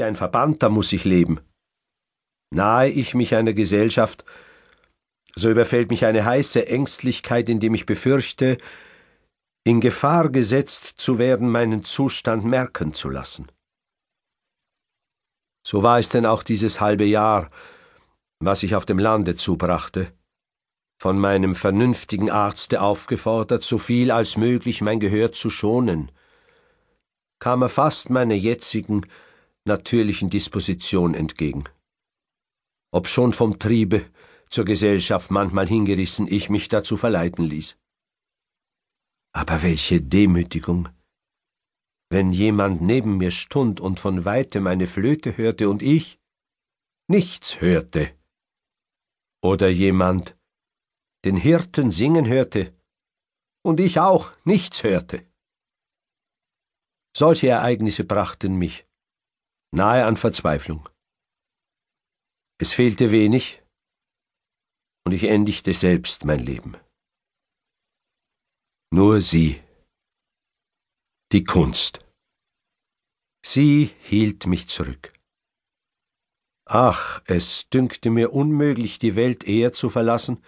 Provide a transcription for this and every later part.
Wie ein Verbannter muss ich leben. Nahe ich mich einer Gesellschaft, so überfällt mich eine heiße Ängstlichkeit, indem ich befürchte, in Gefahr gesetzt zu werden, meinen Zustand merken zu lassen. So war es denn auch dieses halbe Jahr, was ich auf dem Lande zubrachte, von meinem vernünftigen Arzte aufgefordert, so viel als möglich mein Gehör zu schonen, kam er fast meiner jetzigen natürlichen Disposition entgegen. Ob schon vom Triebe zur Gesellschaft manchmal hingerissen ich mich dazu verleiten ließ. Aber welche Demütigung, wenn jemand neben mir stund und von weitem eine Flöte hörte und ich nichts hörte. Oder jemand den Hirten singen hörte und ich auch nichts hörte. Solche Ereignisse brachten mich nahe an Verzweiflung. Es fehlte wenig, und ich endigte selbst mein Leben. Nur sie, die Kunst. Sie hielt mich zurück. Ach, es dünkte mir unmöglich, die Welt eher zu verlassen,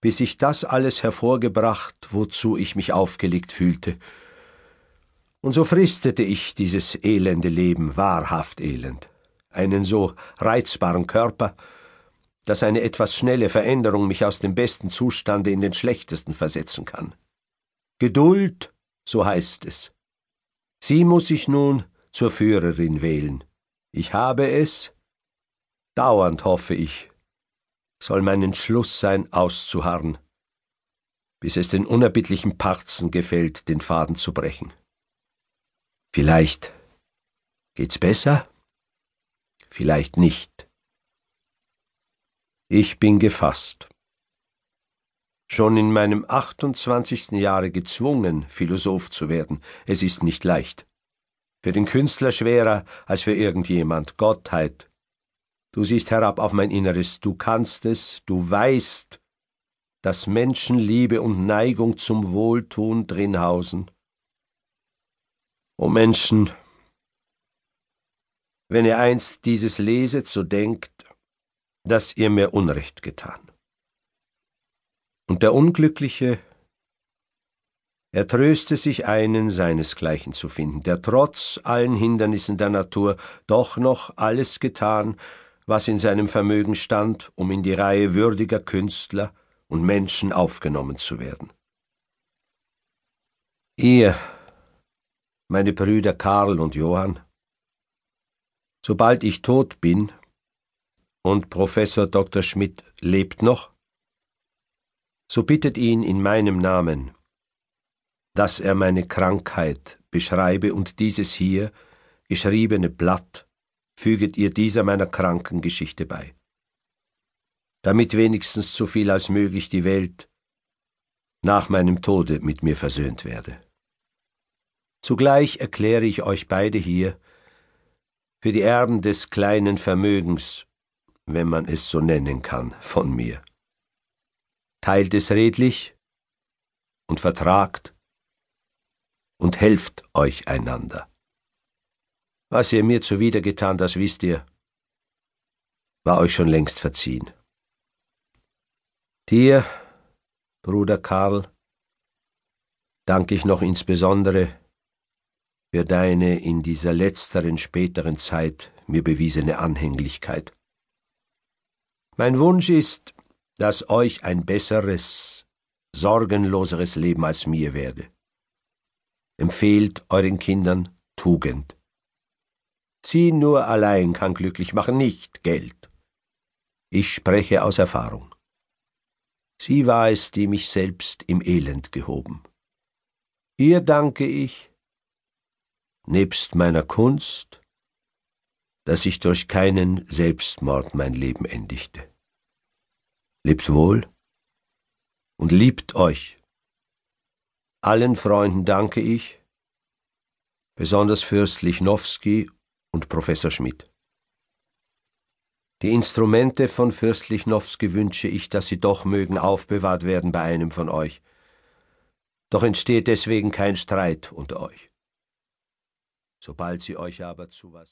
bis ich das alles hervorgebracht, wozu ich mich aufgelegt fühlte. Und so fristete ich dieses elende Leben, wahrhaft elend, einen so reizbaren Körper, dass eine etwas schnelle Veränderung mich aus dem besten Zustande in den schlechtesten versetzen kann. Geduld, so heißt es. Sie muss ich nun zur Führerin wählen. Ich habe es, dauernd hoffe ich, soll mein Entschluss sein, auszuharren, bis es den unerbittlichen Parzen gefällt, den Faden zu brechen. Vielleicht geht's besser, vielleicht nicht. Ich bin gefasst. Schon in meinem 28. Jahre gezwungen, Philosoph zu werden. Es ist nicht leicht. Für den Künstler schwerer als für irgendjemand. Gottheit. Du siehst herab auf mein Inneres, du kannst es, du weißt, dass Menschenliebe und Neigung zum Wohltun drin hausen. O Menschen, wenn ihr einst dieses leset, so denkt, dass ihr mir Unrecht getan. Und der Unglückliche, er tröste sich einen seinesgleichen zu finden, der trotz allen Hindernissen der Natur doch noch alles getan, was in seinem Vermögen stand, um in die Reihe würdiger Künstler und Menschen aufgenommen zu werden. Ihr, meine Brüder Karl und Johann, sobald ich tot bin, und Professor Dr. Schmidt lebt noch, so bittet ihn in meinem Namen, dass er meine Krankheit beschreibe und dieses hier geschriebene Blatt füget ihr dieser meiner Krankengeschichte bei, damit wenigstens so viel als möglich die Welt nach meinem Tode mit mir versöhnt werde. Zugleich erkläre ich euch beide hier für die Erben des kleinen Vermögens wenn man es so nennen kann, von mir. Teilt es redlich und vertragt und helft euch einander. Was ihr mir zuwidergetan, das wisst ihr, war euch schon längst verziehen. Dir, Bruder Karl, danke ich noch insbesondere für deine in dieser letzteren späteren Zeit mir bewiesene Anhänglichkeit. Mein Wunsch ist, dass euch ein besseres, sorgenloseres Leben als mir werde. Empfehlt euren Kindern Tugend. Sie nur allein kann glücklich machen, nicht Geld. Ich spreche aus Erfahrung. Sie war es, die mich selbst im Elend gehoben. Ihr danke ich, nebst meiner Kunst, dass ich durch keinen Selbstmord mein Leben endigte. Lebt wohl und liebt euch. Allen Freunden danke ich, besonders Fürst Lichnowsky und Professor Schmidt. Die Instrumente von Fürst Lichnowsky wünsche ich, dass sie doch mögen aufbewahrt werden bei einem von euch. Doch entsteht deswegen kein Streit unter euch. Sobald sie euch aber zu was